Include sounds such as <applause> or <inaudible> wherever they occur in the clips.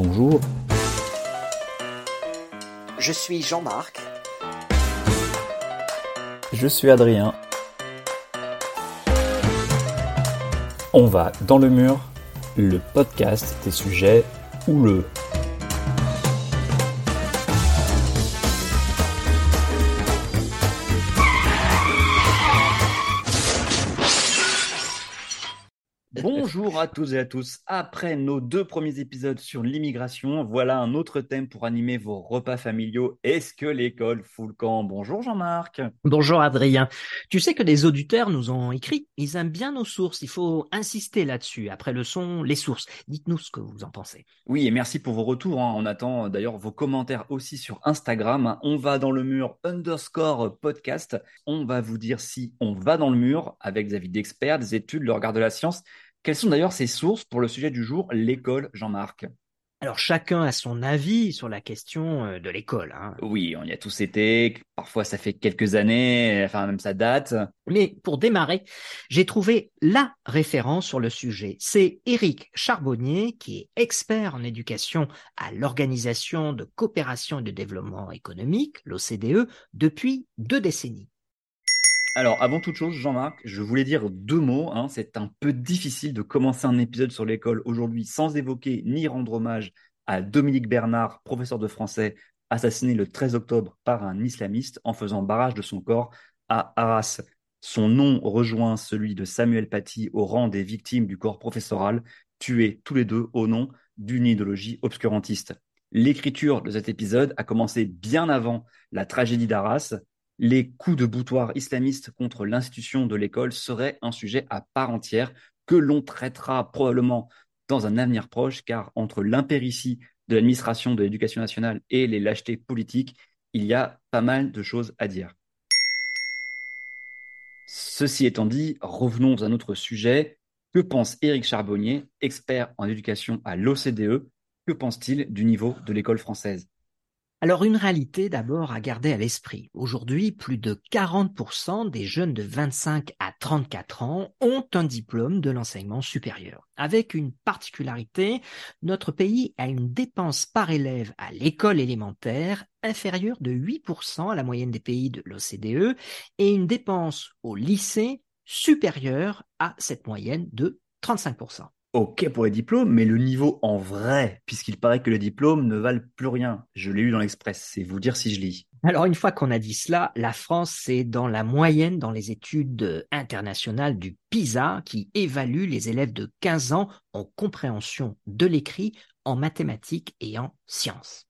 Bonjour. Je suis Jean-Marc. Je suis Adrien. On va dans le mur, le podcast des sujets houleux. Bonjour à tous et à tous. Après nos deux premiers épisodes sur l'immigration, voilà un autre thème pour animer vos repas familiaux. Est-ce que l'école fout le camp? Bonjour Jean-Marc. Bonjour Adrien. Tu sais que des auditeurs nous ont écrit, ils aiment bien nos sources. Il faut insister là-dessus. Après le son, les sources. Dites-nous ce que vous en pensez. Oui, et merci pour vos retours. hein. On attend d'ailleurs vos commentaires aussi sur Instagram. On va dans le mur underscore podcast. On va vous dire si on va dans le mur avec des avis d'experts, des études, le regard de la science. Quelles sont d'ailleurs ces sources pour le sujet du jour, l'école, Jean-Marc? Alors chacun a son avis sur la question euh, de l'école. hein. Oui, on y a tous été. Parfois, ça fait quelques années, enfin même ça date. Mais pour démarrer, j'ai trouvé la référence sur le sujet. C'est Éric Charbonnier, qui est expert en éducation à l'Organisation de coopération et de développement économique, l'OCDE, depuis deux décennies. Alors, avant toute chose, Jean-Marc, je voulais dire deux mots. hein. C'est un peu difficile de commencer un épisode sur l'école aujourd'hui sans évoquer ni rendre hommage à Dominique Bernard, professeur de français, assassiné le 13 octobre par un islamiste en faisant barrage de son corps à Arras. Son nom rejoint celui de Samuel Paty au rang des victimes du corps professoral, tués tous les deux au nom d'une idéologie obscurantiste. L'écriture de cet épisode a commencé bien avant la tragédie d'Arras. Les coups de boutoir islamistes contre l'institution de l'école seraient un sujet à part entière que l'on traitera probablement dans un avenir proche, car entre l'impéritie de l'administration de l'éducation nationale et les lâchetés politiques, il y a pas mal de choses à dire. Ceci étant dit, revenons à notre sujet. Que pense Éric Charbonnier, expert en éducation à l'OCDE Que pense-t-il du niveau de l'école française? Alors une réalité d'abord à garder à l'esprit. Aujourd'hui, plus de 40% des jeunes de 25 à 34 ans ont un diplôme de l'enseignement supérieur. Avec une particularité, notre pays a une dépense par élève à l'école élémentaire inférieure de 8% à la moyenne des pays de l'OCDE et une dépense au lycée supérieure à cette moyenne de 35%. Ok pour les diplômes, mais le niveau en vrai, puisqu'il paraît que les diplômes ne valent plus rien. Je l'ai lu dans l'Express, c'est vous dire si je lis. Alors une fois qu'on a dit cela, la France est dans la moyenne dans les études internationales du PISA qui évalue les élèves de 15 ans en compréhension de l'écrit, en mathématiques et en sciences.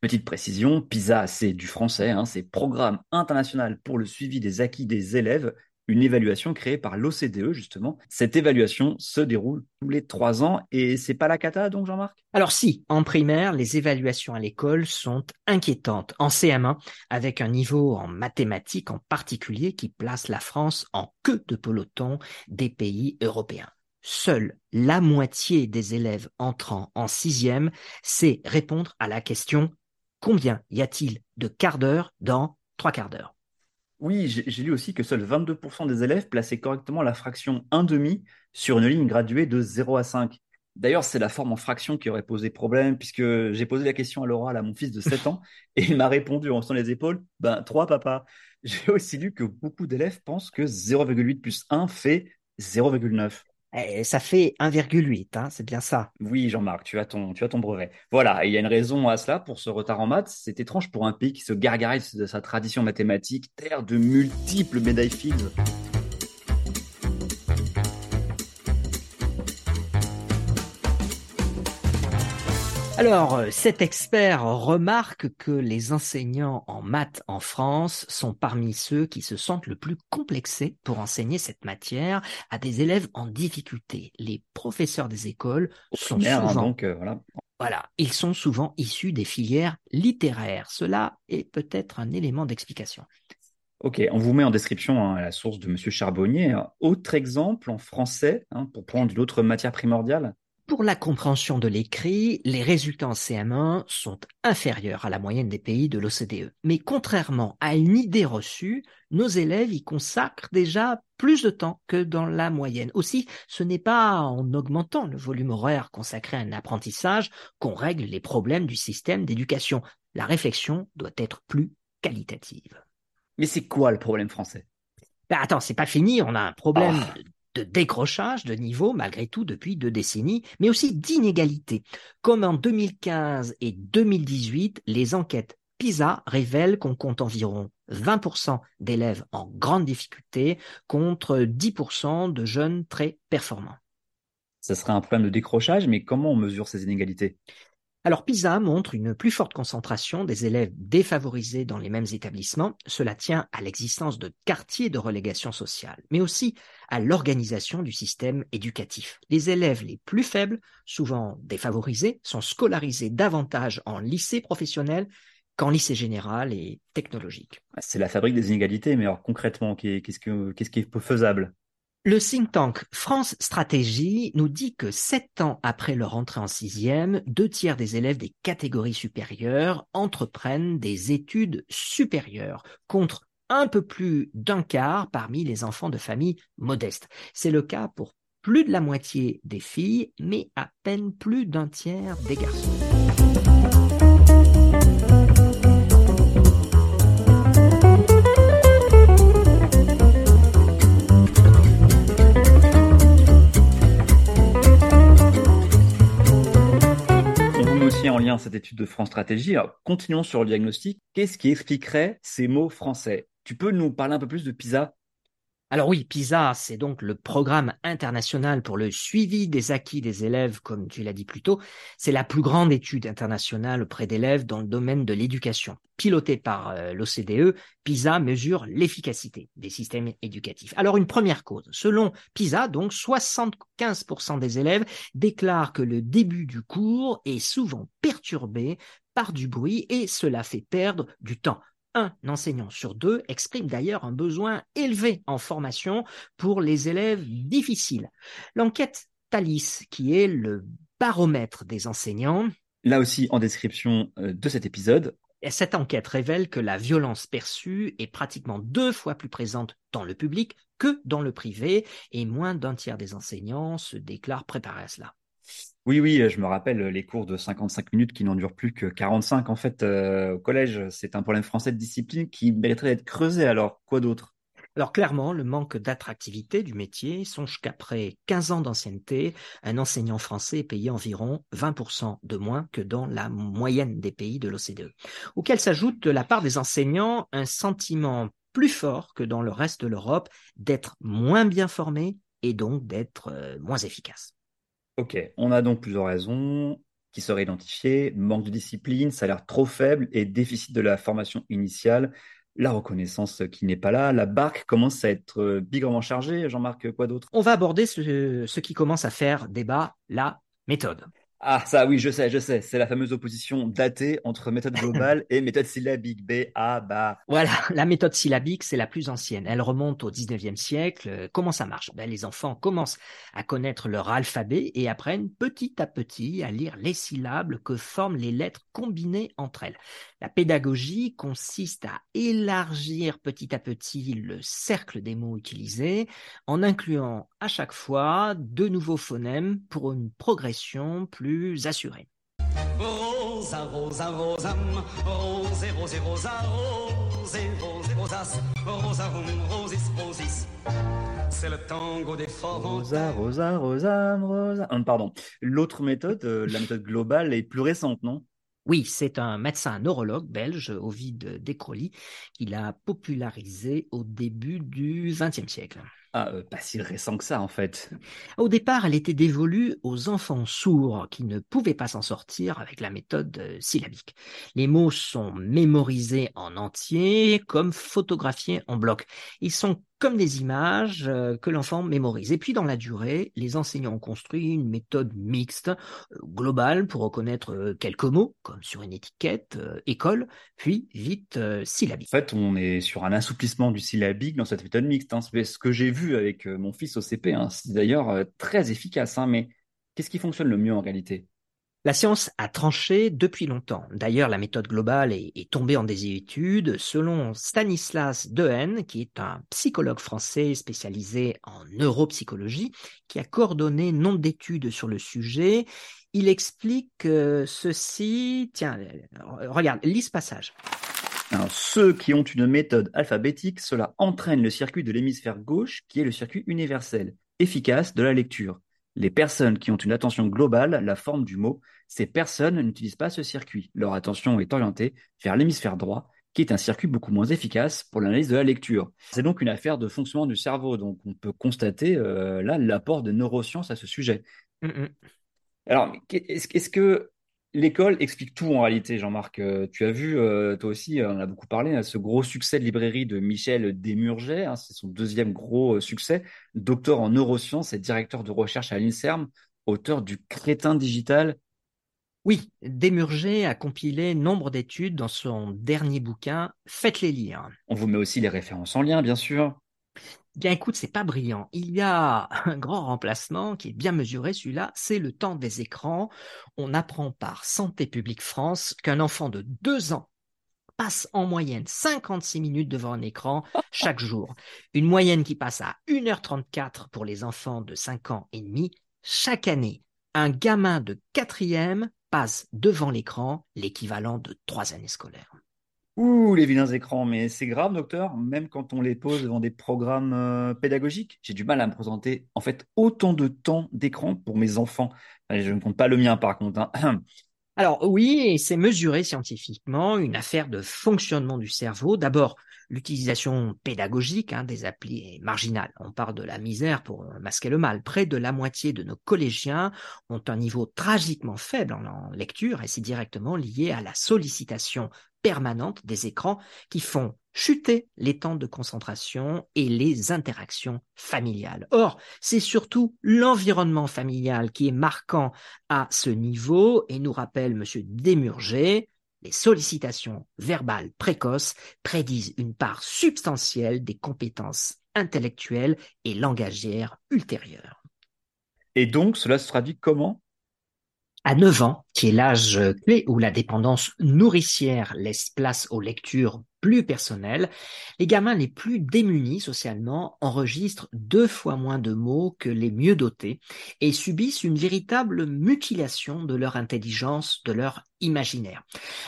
Petite précision, PISA, c'est du français, hein, c'est Programme international pour le suivi des acquis des élèves, une évaluation créée par l'OCDE justement. Cette évaluation se déroule tous les trois ans et c'est pas la cata donc Jean-Marc? Alors si, en primaire, les évaluations à l'école sont inquiétantes. En CM1, avec un niveau en mathématiques en particulier qui place la France en queue de peloton des pays européens. Seule la moitié des élèves entrant en sixième sait répondre à la question combien y a-t-il de quarts d'heure dans trois quarts d'heure? Oui, j'ai lu aussi que seuls 22% des élèves plaçaient correctement la fraction 1,5 sur une ligne graduée de 0 à 5. D'ailleurs, c'est la forme en fraction qui aurait posé problème, puisque j'ai posé la question à l'oral à mon fils de 7 <laughs> ans, et il m'a répondu en haussant les épaules, ben 3 papa. J'ai aussi lu que beaucoup d'élèves pensent que 0,8 plus 1 fait 0,9. Eh, Ça fait 1,8, hein, c'est bien ça. Oui, Jean-Marc, tu as ton, tu as ton brevet. Voilà, il y a une raison à cela pour ce retard en maths. C'est étrange pour un pays qui se gargarise de sa tradition mathématique, terre de multiples médailles Fields. Alors, euh, cet expert remarque que les enseignants en maths en France sont parmi ceux qui se sentent le plus complexés pour enseigner cette matière à des élèves en difficulté. Les professeurs des écoles sont hein, souvent, donc euh, voilà. voilà, ils sont souvent issus des filières littéraires. Cela est peut-être un élément d'explication. Ok, on vous met en description hein, la source de Monsieur Charbonnier. Autre exemple en français, hein, pour prendre une autre matière primordiale. Pour la compréhension de l'écrit, les résultats en CM1 sont inférieurs à la moyenne des pays de l'OCDE. Mais contrairement à une idée reçue, nos élèves y consacrent déjà plus de temps que dans la moyenne. Aussi, ce n'est pas en augmentant le volume horaire consacré à un apprentissage qu'on règle les problèmes du système d'éducation. La réflexion doit être plus qualitative. Mais c'est quoi le problème français? Ben attends, c'est pas fini, on a un problème oh de décrochage de niveau malgré tout depuis deux décennies, mais aussi d'inégalité. Comme en 2015 et 2018, les enquêtes PISA révèlent qu'on compte environ 20% d'élèves en grande difficulté contre 10% de jeunes très performants. Ce serait un problème de décrochage, mais comment on mesure ces inégalités? Alors PISA montre une plus forte concentration des élèves défavorisés dans les mêmes établissements. Cela tient à l'existence de quartiers de relégation sociale, mais aussi à l'organisation du système éducatif. Les élèves les plus faibles, souvent défavorisés, sont scolarisés davantage en lycée professionnel qu'en lycée général et technologique. C'est la fabrique des inégalités, mais alors concrètement, qu'est-ce qui est faisable? Le think tank France Stratégie nous dit que sept ans après leur entrée en sixième, deux tiers des élèves des catégories supérieures entreprennent des études supérieures contre un peu plus d'un quart parmi les enfants de familles modestes. C'est le cas pour plus de la moitié des filles, mais à peine plus d'un tiers des garçons. Cette étude de France Stratégie. Alors, continuons sur le diagnostic. Qu'est-ce qui expliquerait ces mots français? Tu peux nous parler un peu plus de PISA? Alors oui, PISA, c'est donc le programme international pour le suivi des acquis des élèves, comme tu l'as dit plus tôt. C'est la plus grande étude internationale auprès d'élèves dans le domaine de l'éducation. Pilotée par euh, l'OCDE, PISA mesure l'efficacité des systèmes éducatifs. Alors une première cause. Selon PISA, donc 75% des élèves déclarent que le début du cours est souvent perturbé par du bruit et cela fait perdre du temps un enseignant sur deux exprime d'ailleurs un besoin élevé en formation pour les élèves difficiles. L'enquête Thalys, qui est le baromètre des enseignants, là aussi en description euh, de cet épisode, cette enquête révèle que la violence perçue est pratiquement deux fois plus présente dans le public que dans le privé, et moins d'un tiers des enseignants se déclarent préparés à cela. Oui, oui, je me rappelle les cours de 55 minutes qui n'en durent plus que 45 en fait euh, au collège. C'est un problème français de discipline qui mériterait d'être creusé. Alors, quoi d'autre? Alors clairement, le manque d'attractivité du métier songe qu'après 15 ans d'ancienneté, un enseignant français est payé environ 20% de moins que dans la moyenne des pays de l'OCDE. Auquel s'ajoute de la part des enseignants un sentiment plus fort que dans le reste de l'Europe d'être moins bien formés et donc d'être euh, moins efficaces. Ok, on a donc plusieurs raisons qui seraient identifiées. Manque de discipline, salaire trop faible et déficit de la formation initiale. La reconnaissance qui n'est pas là. La barque commence à être euh, bigrement chargée. Jean-Marc, quoi d'autre? On va aborder ce, ce qui commence à faire débat, la méthode. Ah, ça, oui, je sais, je sais. C'est la fameuse opposition datée entre méthode globale <laughs> et méthode syllabique. B, A, BA. Voilà, la méthode syllabique, c'est la plus ancienne. Elle remonte au 19e siècle. Comment ça marche? Ben, Les enfants commencent à connaître leur alphabet et apprennent petit à petit à lire les syllabes que forment les lettres combinées entre elles. La pédagogie consiste à élargir petit à petit le cercle des mots utilisés en incluant à chaque fois de nouveaux phonèmes pour une progression plus assurée. C'est le tango des Rosa, Rosa, Rosa, Rosa. pardon. L'autre méthode, euh, la méthode globale, est plus récente, non? Oui, c'est un médecin neurologue belge, Ovid Descroly, qui l'a popularisé au début du XXe siècle. Ah, euh, pas si récent que ça, en fait. Au départ, elle était dévolue aux enfants sourds qui ne pouvaient pas s'en sortir avec la méthode euh, syllabique. Les mots sont mémorisés en entier, comme photographiés en bloc. Ils sont comme des images euh, que l'enfant mémorise. Et puis dans la durée, les enseignants ont construit une méthode mixte, euh, globale, pour reconnaître euh, quelques mots, comme sur une étiquette, école, puis vite syllabique. En fait, on est sur un assouplissement du syllabique dans cette méthode mixte. Hein. C'est ce que j'ai vu avec mon fils au CP. Hein. C'est d'ailleurs très efficace, hein. mais Qu'est-ce qui fonctionne le mieux en réalité? La science a tranché depuis longtemps. D'ailleurs, la méthode globale est, tombée en désuétude. Selon Stanislas Dehaene, qui est un psychologue français spécialisé en neuropsychologie, qui a coordonné nombre d'études sur le sujet, il explique ceci. Tiens, regarde, lis ce passage. Ceux qui ont une méthode alphabétique, cela entraîne le circuit de l'hémisphère gauche, qui est le circuit universel, efficace de la lecture. Les personnes qui ont une attention globale, la forme du mot, ces personnes n'utilisent pas ce circuit. Leur attention est orientée vers l'hémisphère droit, qui est un circuit beaucoup moins efficace pour l'analyse de la lecture. C'est donc une affaire de fonctionnement du cerveau, donc on peut constater euh, là l'apport de neurosciences à ce sujet. Mm -mm. Alors, est-ce que l'école explique tout en réalité, Jean-Marc euh, Tu as vu, euh, toi aussi, on a beaucoup parlé, hein, ce gros succès de librairie de Michel Desmurget, hein, c'est son deuxième gros succès, docteur en neurosciences et directeur de recherche à l'INSERM, auteur du Crétin digital oui, Desmurger a compilé nombre d'études dans son dernier bouquin. Faites-les lire. On vous met aussi les références en lien, bien sûr. Bien écoute, c'est pas brillant. Il y a <laughs> un grand remplacement qui est bien mesuré, celui-là, c'est le temps des écrans. On apprend par Santé publique France qu'un enfant de deux ans passe en moyenne 56 minutes devant un écran chaque <laughs> jour. Une moyenne qui passe à 1h34 pour les enfants de 5 ans et demi chaque année. Un gamin de quatrième passe devant l'écran l'équivalent de trois années scolaires. Ouh, les vilains écrans, mais c'est grave, docteur, même quand on les pose devant des programmes euh, pédagogiques. J'ai du mal à me présenter, en fait, autant de temps d'écran pour mes enfants. je ne compte pas le mien, par contre. Hein. <clears throat> Alors oui, c'est mesuré scientifiquement, une affaire de fonctionnement du cerveau. D'abord, l'utilisation pédagogique hein, des applis est marginale. On parle de la misère pour masquer le mal. Près de la moitié de nos collégiens ont un niveau tragiquement faible en lecture et c'est directement lié à la sollicitation permanente des écrans qui font chuter les temps de concentration et les interactions familiales. Or, c'est surtout l'environnement familial qui est marquant à ce niveau et nous rappelle M. Desmurger, les sollicitations verbales précoces prédisent une part substantielle des compétences intellectuelles et langagières ultérieures. Et donc, cela se traduit comment? À 9 ans, qui est l'âge clé où la dépendance nourricière laisse place aux lectures plus personnelles, les gamins les plus démunis socialement enregistrent deux fois moins de mots que les mieux dotés et subissent une véritable mutilation de leur intelligence, de leur imaginaire.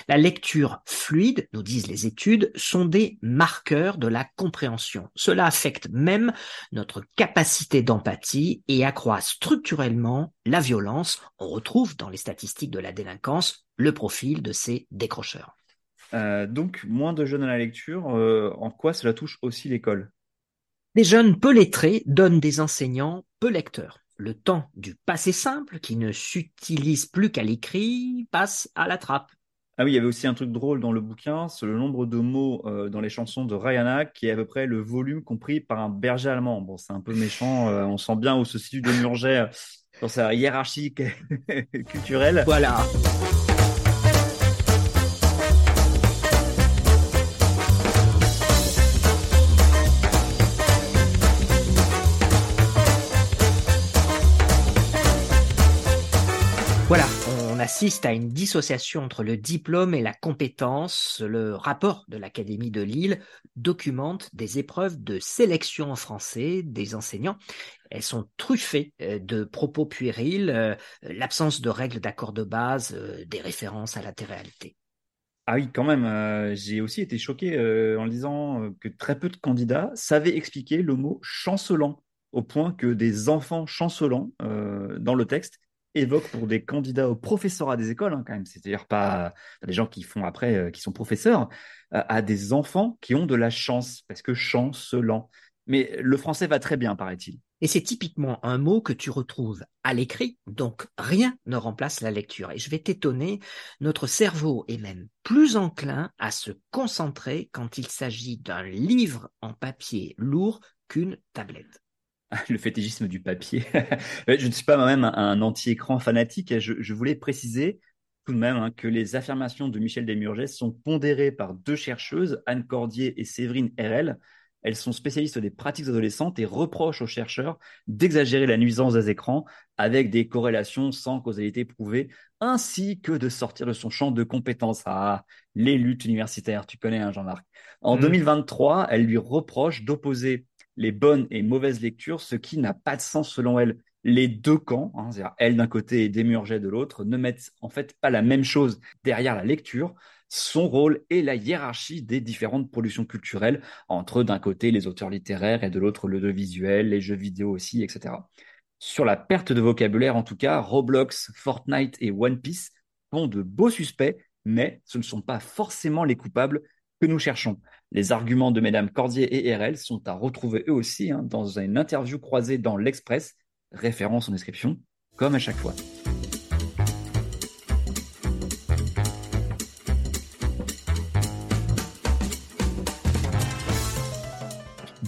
La lecture fluide, nous disent les études, sont des marqueurs de la compréhension. Cela affecte même notre capacité d'empathie et accroît structurellement la violence. On retrouve dans les statistiques la délinquance le profil de ces décrocheurs. Euh, donc, moins de jeunes à la lecture, euh, en quoi cela touche aussi l'école? Les jeunes peu lettrés donnent des enseignants peu lecteurs. Le temps du passé simple, qui ne s'utilise plus qu'à l'écrit, passe à la trappe. Ah oui, il y avait aussi un truc drôle dans le bouquin, c'est le nombre de mots euh, dans les chansons de Rihanna, qui est à peu près le volume compris par un berger allemand. Bon, c'est un peu méchant, on sent bien où se situe de Murger dans sa hiérarchie <laughs> culturelle. Voilà. Voilà, assiste à une dissociation entre le diplôme et la compétence. Le rapport de l'Académie de Lille documente des épreuves de sélection en français des enseignants. Elles sont truffées euh, de propos puérils, euh, l'absence de règles d'accord de base, euh, des références à la réalité. Ah oui, quand même, j'ai aussi été choqué en lisant que très peu de candidats savaient expliquer le mot chancelant, au point que des enfants chancelants dans le texte évoque pour des candidats au professorat des écoles, hein, quand même, c'est-à-dire pas des gens qui font après, euh, qui sont professeurs, euh, à des enfants qui ont de la chance, parce que chancelant. Mais le français va très bien, paraît-il. Et c'est typiquement un mot que tu retrouves à l'écrit, donc rien ne remplace la lecture. Et je vais t'étonner, notre cerveau est même plus enclin à se concentrer quand il s'agit d'un livre en papier lourd qu'une tablette. <laughs> le fétichisme du papier. <laughs> je ne suis pas moi-même un, anti-écran fanatique. Je, je, voulais préciser tout de même hein, que les affirmations de Michel Desmurges sont pondérées par deux chercheuses, Anne Cordier et Séverine RL. elles sont spécialistes des pratiques adolescentes et reprochent aux chercheurs d'exagérer la nuisance des écrans avec des corrélations sans causalité prouvée, ainsi que de sortir de son champ de compétences. Ah, les luttes universitaires, tu connais, hein, Jean-Marc. En 2023, mm. elles lui reprochent d'opposer les bonnes et mauvaises lectures, ce qui n'a pas de sens selon elle. Les deux camps, hein, c'est-à-dire elle d'un côté et Demurget de l'autre, ne mettent en fait pas la même chose derrière la lecture, son rôle et la hiérarchie des différentes productions culturelles, entre d'un côté les auteurs littéraires et de l'autre le visuel, les jeux vidéo aussi, etc. Sur la perte de vocabulaire, en tout cas, Roblox, Fortnite et One Piece font de beaux suspects, mais ce ne sont pas forcément les coupables que nous cherchons. Les arguments de Mesdames Cordier et RL sont à retrouver eux aussi hein, dans une interview croisée dans l'Express, référence en description, comme à chaque fois.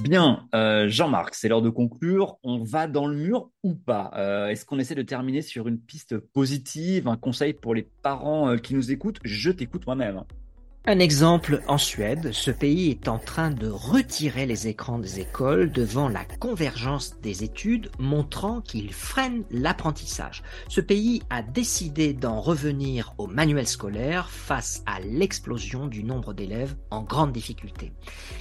Bien, euh, Jean-Marc, c'est l'heure de conclure. On va dans le mur ou pas? Euh, Est-ce qu'on essaie de terminer sur une piste positive, un conseil pour les parents euh, qui nous écoutent? Je t'écoute moi-même. Un exemple en Suède, ce pays est en train de retirer les écrans des écoles devant la convergence des études montrant qu'il freine l'apprentissage. Ce pays a décidé d'en revenir au manuel scolaire face à l'explosion du nombre d'élèves en grande difficulté.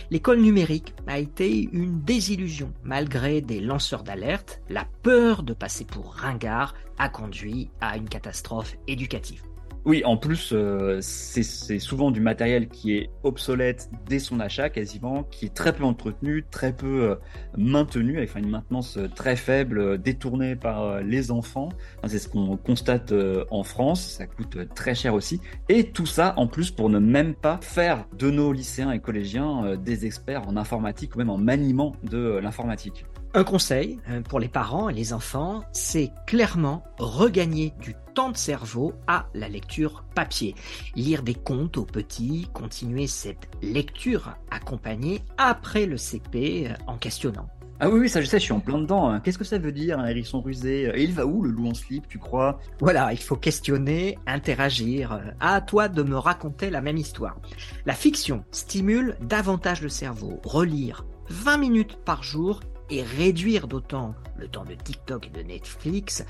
L'école numérique a été une désillusion malgré des lanceurs d'alerte. La peur de passer pour ringard a conduit à une catastrophe éducative. Oui, en plus, euh, c'est souvent du matériel qui est obsolète dès son achat quasiment, qui est très peu entretenu, très peu euh, maintenu, avec une maintenance euh, très faible, détournée par les enfants. c'est ce qu'on constate en France, ça coûte très cher aussi. Et tout ça, en plus, pour ne même pas faire de nos lycéens et collégiens des experts en informatique ou même en maniement de l'informatique. Un conseil euh, pour les parents et les enfants, c'est clairement regagner du temps de cerveau à la lecture papier. Lire des contes aux petits, continuer cette lecture accompagnée après le CP euh, en questionnant. Ah oui, oui, ça je sais, je suis en plein dedans. Hein. Qu'est-ce que ça veut dire, un hérisson rusé Et il va où, le loup en slip, tu crois? Voilà, il faut questionner, interagir. À toi de me raconter la même histoire. La fiction stimule davantage le cerveau. Relire 20 minutes par jour et réduire d'autant le temps de TikTok et de Netflix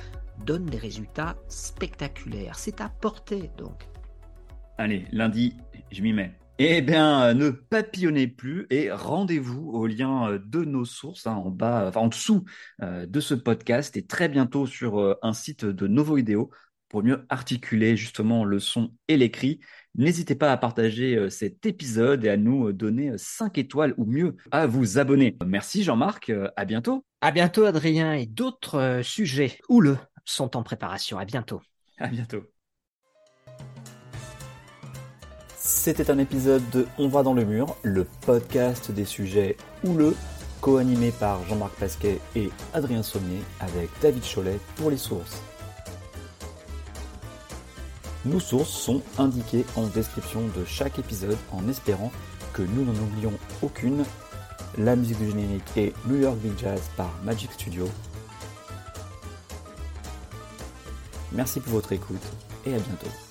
donne des résultats spectaculaires. C'est à portée donc. Allez, lundi, je m'y mets. Eh bien, ne papillonnez plus et rendez-vous au lien de nos sources hein, en bas, enfin en dessous euh, de ce podcast et très bientôt sur euh, un site de Novo Vidéo pour mieux articuler justement le son et l'écrit. N'hésitez pas à partager euh, cet épisode et à nous euh, donner 5 euh, étoiles ou mieux à vous abonner. Merci Jean-Marc, à bientôt. À bientôt Adrien et d'autres sujets houleux sont en préparation. À bientôt. À bientôt. C'était un épisode de On va dans le mur, le podcast des sujets houleux, co-animé par Jean-Marc Pasquet et Adrien Sommier avec David Cholet pour les sources. Nos sources sont indiquées en description de chaque épisode en espérant que nous n'en oublions aucune. La musique du générique est New York Big Jazz par Magic Studio. Merci pour votre écoute et à bientôt.